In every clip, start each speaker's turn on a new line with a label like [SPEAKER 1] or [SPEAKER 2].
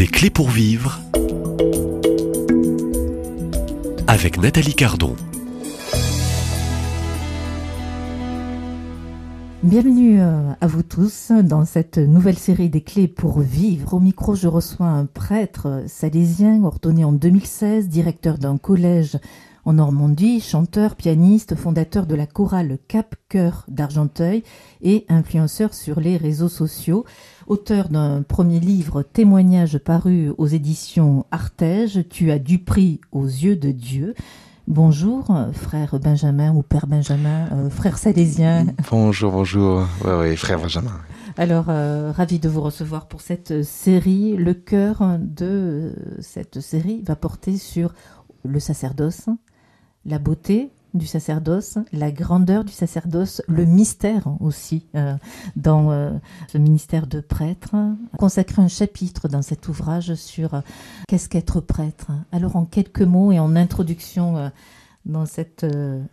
[SPEAKER 1] Des clés pour vivre avec Nathalie Cardon.
[SPEAKER 2] Bienvenue euh, à vous tous dans cette nouvelle série des clés pour vivre. Au micro, je reçois un prêtre salésien ordonné en 2016, directeur d'un collège en Normandie, chanteur, pianiste, fondateur de la chorale Cap Cœur d'Argenteuil et influenceur sur les réseaux sociaux, auteur d'un premier livre témoignage paru aux éditions Artege, Tu as du prix aux yeux de Dieu. Bonjour, frère Benjamin ou père Benjamin, euh, frère salésien.
[SPEAKER 3] Bonjour, bonjour. Oui, frère Benjamin.
[SPEAKER 2] Alors, euh, ravi de vous recevoir pour cette série. Le cœur de cette série va porter sur le sacerdoce, la beauté du sacerdoce, la grandeur du sacerdoce, le mystère aussi euh, dans euh, ce ministère de prêtre. Consacrer un chapitre dans cet ouvrage sur euh, qu'est-ce qu'être prêtre. Alors en quelques mots et en introduction dans cette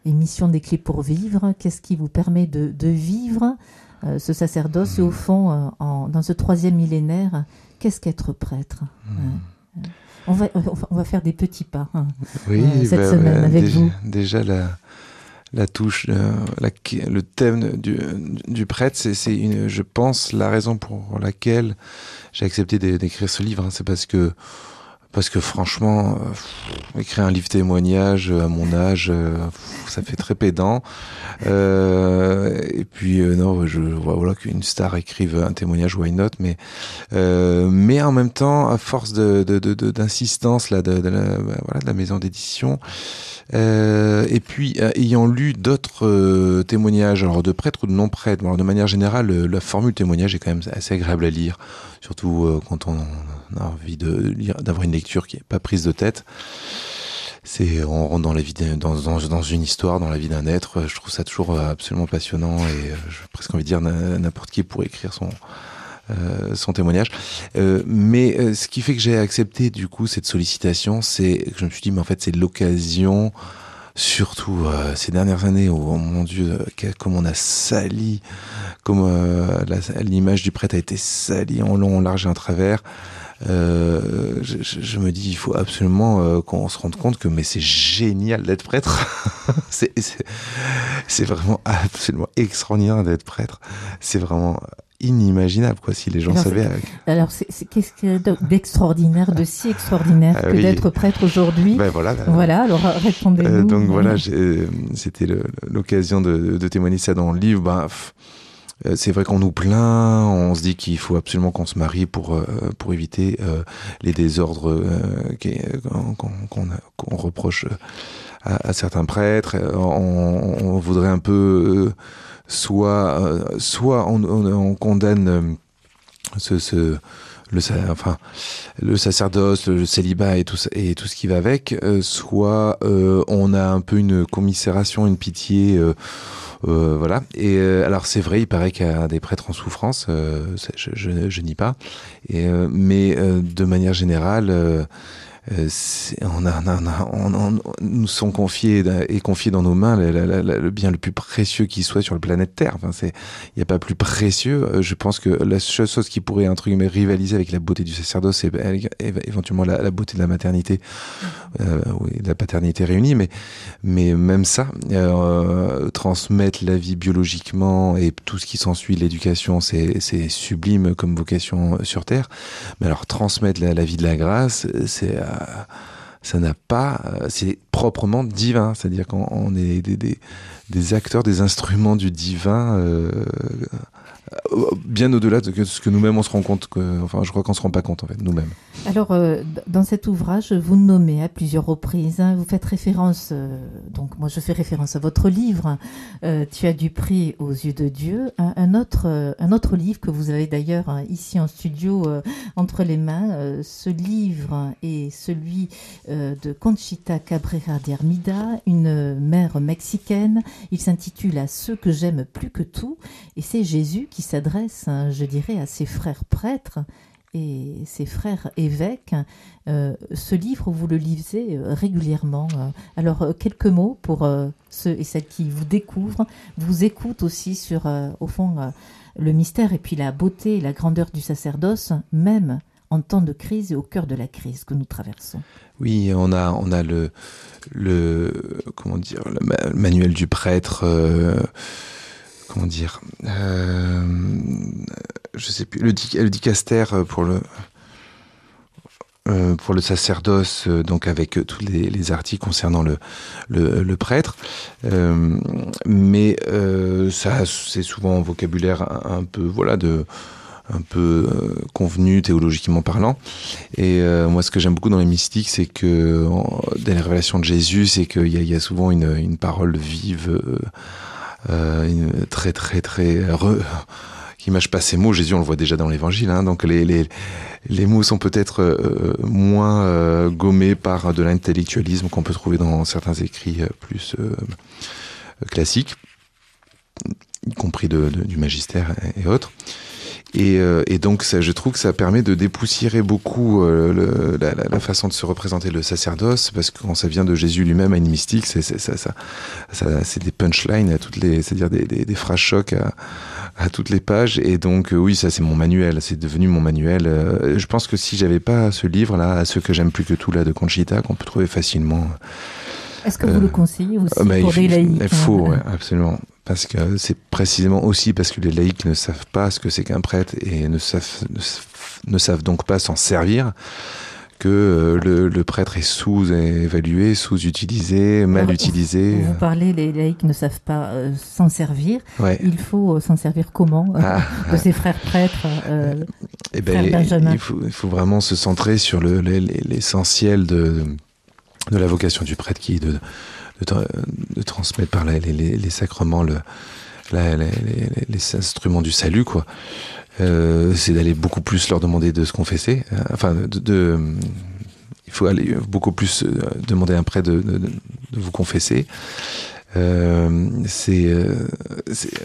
[SPEAKER 2] émission des clés pour vivre, qu'est-ce qui vous permet de, vivre ce sacerdoce et au fond, dans ce troisième millénaire, qu'est-ce qu'être prêtre? Mmh. On va, on va faire des petits pas hein,
[SPEAKER 3] oui, cette bah, semaine avec déjà, vous. Déjà, la, la touche, euh, le thème du, du prêtre, c'est, je pense, la raison pour laquelle j'ai accepté d'écrire ce livre. Hein. c'est parce que parce que franchement, euh, écrire un livre témoignage euh, à mon âge, euh, ça fait très pédant. et puis non, je voilà qu'une star écrive un témoignage, why not Mais mais en même temps, à force d'insistance là de, la, bah, de la maison d'édition. et puis, ayant lu d'autres témoignages, alors de prêtres ou de non prêtres, de manière générale, la formule témoignage est quand même assez agréable à lire, surtout quand on on a envie de d'avoir une lecture qui est pas prise de tête. C'est on rentre dans la vie dans, dans, dans, une histoire, dans la vie d'un être. Je trouve ça toujours absolument passionnant et euh, j'ai presque envie de dire n'importe qui pourrait écrire son euh, son témoignage. Euh, mais euh, ce qui fait que j'ai accepté du coup cette sollicitation, c'est que je me suis dit mais en fait c'est l'occasion surtout euh, ces dernières années où, oh mon Dieu, comme on a sali, comme l'image du prêtre a été salie en long, en large et en travers, euh, je, je, me dis, il faut absolument euh, qu'on se rende compte que mais c'est génial d'être prêtre. c'est vraiment absolument extraordinaire d'être prêtre. C'est vraiment inimaginable quoi si les gens savaient.
[SPEAKER 2] Alors qu'est-ce que d'extraordinaire, de si extraordinaire ah que d'être prêtre aujourd'hui?
[SPEAKER 3] Ben voilà,
[SPEAKER 2] ben voilà. alors répondez-nous. Euh,
[SPEAKER 3] donc voilà, c'était l'occasion de, de, témoigner ça dans le livre. Ben, c'est vrai qu'on nous plaint, on se dit qu'il faut absolument qu'on se marie pour euh, pour éviter euh, les désordres qu'on reproche à, certains prêtres. On, voudrait un peu soit soit on, condamne le sacerdoce, le célibat et tout ce qui va avec, soit on a un peu une commisération, une pitié euh, voilà. Et euh, alors c'est vrai, il paraît qu'il y a des prêtres en souffrance. Euh, je, je, je, nie pas. Et, mais de manière générale euh, on nous sont confiés et confiés dans nos mains le, bien le plus précieux qui soit sur le planète Terre. Il n'y a pas plus précieux. Euh, je pense que la seule chose qui pourrait entre guillemets rivaliser avec la beauté du sacerdoce, c'est éventuellement la, beauté de la maternité, euh, de la paternité réunie. Mais, même ça, transmettre la vie biologiquement et tout ce qui s'ensuit, l'éducation, c'est, sublime comme vocation sur Terre. Mais alors transmettre la, la vie de la grâce, c'est ça n'a pas, euh, c'est proprement divin, c'est-à-dire qu'on est des, acteurs, des instruments du divin euh, bien au-delà de ce que nous-mêmes on se rend compte enfin, je crois qu'on se rend pas compte en fait nous-mêmes.
[SPEAKER 2] Alors, euh, dans cet ouvrage, vous nommez à plusieurs reprises, hein, vous faites référence, euh, donc moi je fais référence à votre livre, Tu as du prix aux yeux de Dieu, un, autre, un autre livre que vous avez d'ailleurs hein, ici en studio entre les mains. ce livre est celui de Conchita Cabrera de Hermida, une mère mexicaine. Il s'intitule À ceux que j'aime plus que tout, et c'est Jésus qui qui s'adresse, hein, je dirais, à ses frères prêtres et ses frères évêques. Euh, ce livre, vous le lisez euh, régulièrement. Euh. Alors, quelques mots pour ceux et celles qui vous découvrent, vous écoutent aussi sur, au fond, le mystère et puis la beauté et la grandeur du sacerdoce, même en temps de crise et au cœur de la crise que nous traversons.
[SPEAKER 3] Oui, on a, on a le, le, comment dire, le manuel du prêtre. Euh, comment dire, euh, je sais plus, le, le dicaster pour le, euh, pour le sacerdoce, euh, donc avec tous les, articles concernant le, le, prêtre. Euh, mais ça, c'est souvent un vocabulaire un, peu, voilà, de un peu convenu théologiquement parlant. Et moi, ce que j'aime beaucoup dans les mystiques, c'est que dans les révélations de Jésus, c'est qu'il y, y, a souvent une, une parole vive, une très très très qui mâche pas ses mots. Jésus, on le voit déjà dans l'Évangile. Hein, donc les, les, les, mots sont peut-être euh, moins euh, gommés par de l'intellectualisme qu'on peut trouver dans certains écrits euh, plus classiques, y compris de, du magistère et autres. Et, et, donc, ça, je trouve que ça permet de dépoussiérer beaucoup le, la, la, façon de se représenter le sacerdoce, parce que quand ça vient de Jésus lui-même à une mystique, c'est ça, ça, ça, c'est des punchlines à toutes les, c'est-à-dire des, des, des phrases chocs à, à toutes les pages. Et donc, euh, oui, ça, c'est mon manuel. C'est devenu mon manuel. Euh, je pense que si j'avais pas ce livre-là, ce que j'aime plus que tout, là, de Conchita, qu'on peut trouver facilement.
[SPEAKER 2] Est-ce que vous le conseillez aussi
[SPEAKER 3] bah, pour les laïcs Il faut, hein absolument. Parce que c'est précisément aussi parce que les laïcs ne savent pas ce que c'est qu'un prêtre et ne savent, ne savent donc pas s'en servir que euh, le, prêtre est sous-évalué, sous-utilisé, mal utilisé.
[SPEAKER 2] Vous parlez, les laïcs ne savent pas euh, s'en servir. Il faut euh, s'en servir comment ah. de ces frères prêtres
[SPEAKER 3] eh ben, il, faut, il, faut, vraiment se centrer sur l'essentiel de, de, la vocation du prêtre qui est de, de, transmettre par les, les sacrements le, les, instruments du salut, quoi. Euh, c'est d'aller beaucoup plus leur demander de se confesser. Euh, enfin, de, il faut aller beaucoup plus euh, demander un prêtre de, de, vous confesser. C'est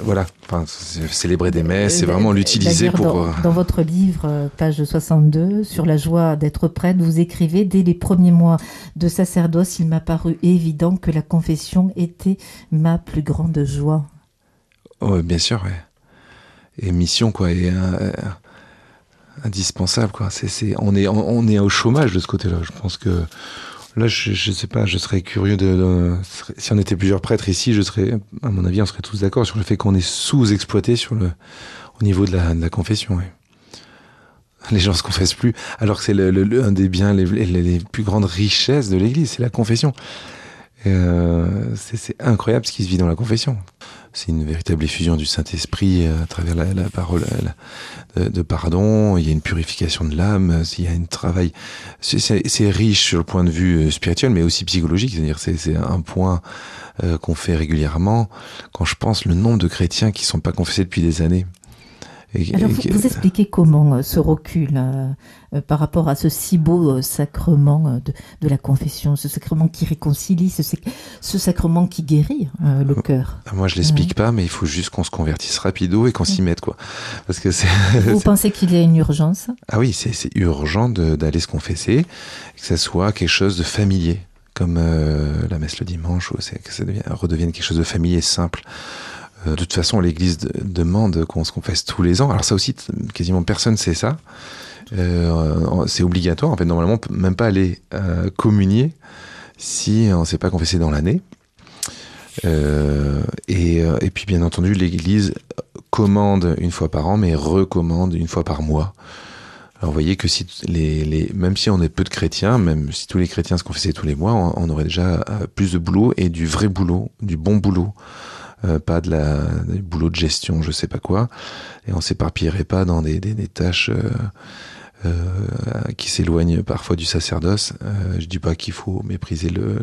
[SPEAKER 3] voilà, enfin, célébrer des messes, c'est vraiment l'utiliser pour.
[SPEAKER 2] Dans, dans, votre livre, page 62, sur la joie d'être prêtre, vous écrivez dès les premiers mois de sacerdoce, il m'a paru évident que la confession était ma plus grande joie.
[SPEAKER 3] Oh, bien sûr, ouais et mission quoi et euh, indispensable quoi c'est on est on est au chômage de ce côté-là je pense que là je, je sais pas je serais curieux de, si on était plusieurs prêtres ici je serais à mon avis on serait tous d'accord sur le fait qu'on est sous-exploité au niveau de la, de la confession ouais. les gens se confessent plus alors que c'est le, un des biens les plus grandes richesses de l'Église c'est la confession euh, c'est incroyable ce qui se vit dans la confession c'est une véritable effusion du Saint-Esprit euh, à travers la, parole de, pardon. Il y a une purification de l'âme. Il y a un travail. C'est riche sur le point de vue euh, spirituel, mais aussi psychologique. C'est-à-dire, c'est un point euh, qu'on fait régulièrement. Quand je pense le nombre de chrétiens qui sont pas confessés depuis des années.
[SPEAKER 2] Alors, vous, expliquez comment euh, ce recul euh, euh, par rapport à ce si beau sacrement de, la confession, ce sacrement qui réconcilie, ce, sacrement qui guérit le cœur.
[SPEAKER 3] Moi, je l'explique pas, mais il faut juste qu'on se convertisse rapido et qu'on s'y mette, quoi.
[SPEAKER 2] Parce que. Vous pensez qu'il y a une urgence?
[SPEAKER 3] Ah oui, c'est urgent d'aller se confesser, que ça soit quelque chose de familier, comme la messe le dimanche, ou que ça redevienne quelque chose de familier simple. Euh, de toute façon, l'Église demande qu'on se confesse tous les ans. Alors ça aussi, quasiment personne sait ça. Euh, c'est obligatoire. En fait, normalement, on peut même pas aller euh, communier si on ne s'est pas confessé dans l'année. Et, puis, bien entendu, l'Église commande une fois par an, mais recommande une fois par mois. Alors, vous voyez que si même si on est peu de chrétiens, même si tous les chrétiens se confessaient tous les mois, on aurait déjà plus de boulot et du vrai boulot, du bon boulot euh, pas de la boulot de gestion, je sais pas quoi, et on s'éparpillerait pas dans des, des, des tâches euh, euh, qui s'éloignent parfois du sacerdoce. Je dis pas qu'il faut mépriser le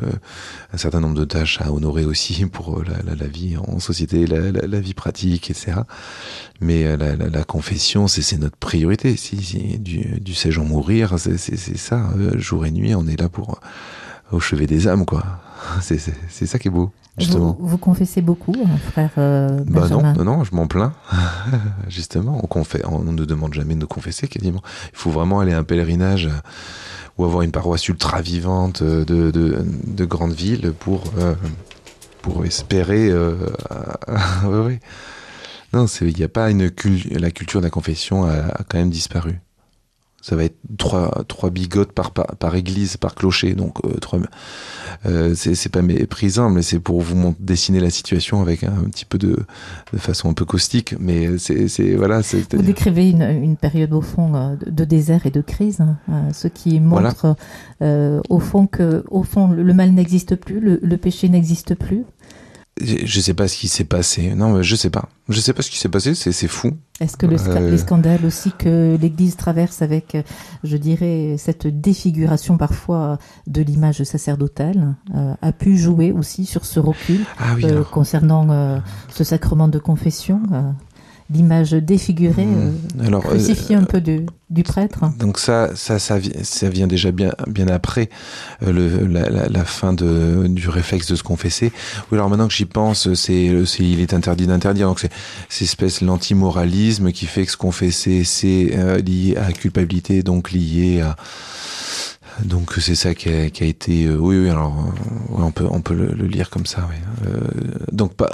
[SPEAKER 3] un certain nombre de tâches à honorer aussi pour la, la, vie en société, la, la, vie pratique, etc. Mais la, confession, c'est notre priorité. Si, si du, du sais-je mourir, c'est ça. jour et nuit, on est là pour au chevet des âmes, quoi. C'est ça qui est beau.
[SPEAKER 2] Justement. Vous, confessez beaucoup, hein, frère euh,
[SPEAKER 3] Bah non, non, non, je m'en plains. justement, on, on ne demande jamais de nous confesser quasiment. Il faut vraiment aller à un pèlerinage euh, ou avoir une paroisse ultra vivante de, de, de grandes villes pour, euh, pour espérer. Euh. Non, il n'y a pas une la culture de la confession a, a, quand même disparu. Ça va être trois, trois bigotes par, par, église, par clocher. Donc, euh, trois, euh, c'est pas méprisant, mais c'est pour vous dessiner la situation avec un, petit peu de, de, façon un peu caustique. Mais c'est voilà.
[SPEAKER 2] Vous décrivez une, une, période au fond euh, de désert et de crise, hein, ce qui montre au fond que au fond le mal n'existe plus, le, le péché n'existe plus.
[SPEAKER 3] Je sais pas ce qui s'est passé. Non, je sais pas. Je sais pas ce qui s'est passé. C'est fou.
[SPEAKER 2] Est-ce que le euh, les scandales aussi que l'Église traverse avec, je dirais, cette défiguration parfois de l'image sacerdotale euh, a pu jouer aussi sur ce recul
[SPEAKER 3] ah
[SPEAKER 2] euh, concernant ce sacrement de confession l'image défigurée, mmh. euh, Alors, crucifiée un peu du, du, prêtre.
[SPEAKER 3] Donc ça, ça, ça, ça, vient déjà bien, bien après euh, le, la, la, fin de, du réflexe de se confesser. Oui, alors maintenant que j'y pense, c'est, il est interdit d'interdire. Donc c'est cette espèce l'antimoralisme qui fait que se confesser, c'est euh, lié à la culpabilité, donc lié à donc c'est ça qui a, qui a, été. Euh, oui, oui. Alors, euh, on peut, on peut le, lire comme ça. Oui. Euh, donc pas.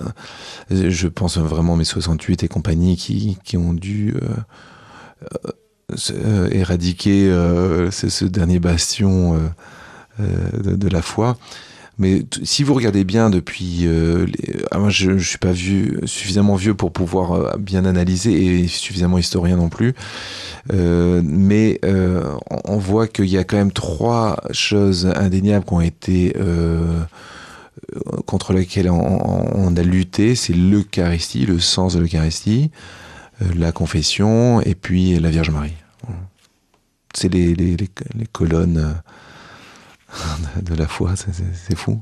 [SPEAKER 3] Je pense vraiment mes 68 et compagnie qui, qui ont dû éradiquer ce, dernier bastion de, la foi. Mais si vous regardez bien depuis, euh, ah, moi je, je suis pas vieux, suffisamment vieux pour pouvoir euh, bien analyser et suffisamment historien non plus. Euh, mais euh, on voit qu'il y a quand même trois choses indéniables qui ont été euh, contre lesquelles on, a lutté. C'est l'Eucharistie, le sens de l'Eucharistie, la confession et puis la Vierge Marie. C'est les, les, les, colonnes de la foi, c'est fou.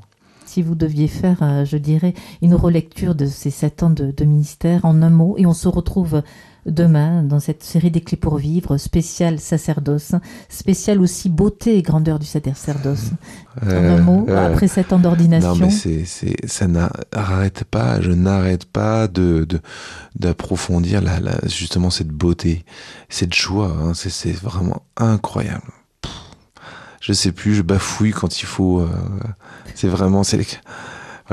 [SPEAKER 2] Si vous deviez faire, euh, je dirais, une relecture de ces sept ans de, ministère en un mot, et on se retrouve demain dans cette série des clés pour vivre, spécial sacerdoce, spécial aussi beauté et grandeur du sacerdoce. en un euh, mot, euh, après sept ans d'ordination.
[SPEAKER 3] Non, mais c'est, ça n'arrête pas, je n'arrête pas de, d'approfondir la, justement cette beauté, cette joie, hein, c'est vraiment incroyable je sais plus, je bafouille quand il faut. Euh, c'est vraiment, c'est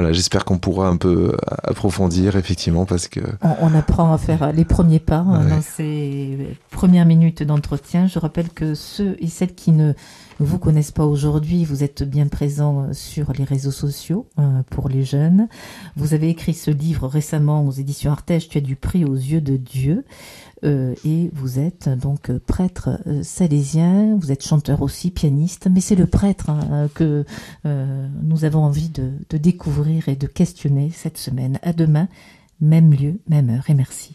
[SPEAKER 3] voilà, j'espère qu'on pourra un peu approfondir effectivement parce que
[SPEAKER 2] on, apprend à faire les premiers pas hein, dans ces premières minutes d'entretien. Je rappelle que ceux et celles qui ne vous connaissent pas aujourd'hui, vous êtes bien présents sur les réseaux sociaux euh, pour les jeunes. Vous avez écrit ce livre récemment aux éditions Artege, Tu as du prix aux yeux de Dieu. Euh, et vous êtes donc prêtre euh, salésien, vous êtes chanteur aussi, pianiste, mais c'est le prêtre hein, que euh, nous avons envie de, de découvrir et de questionner cette semaine. À demain, même lieu, même heure, et merci.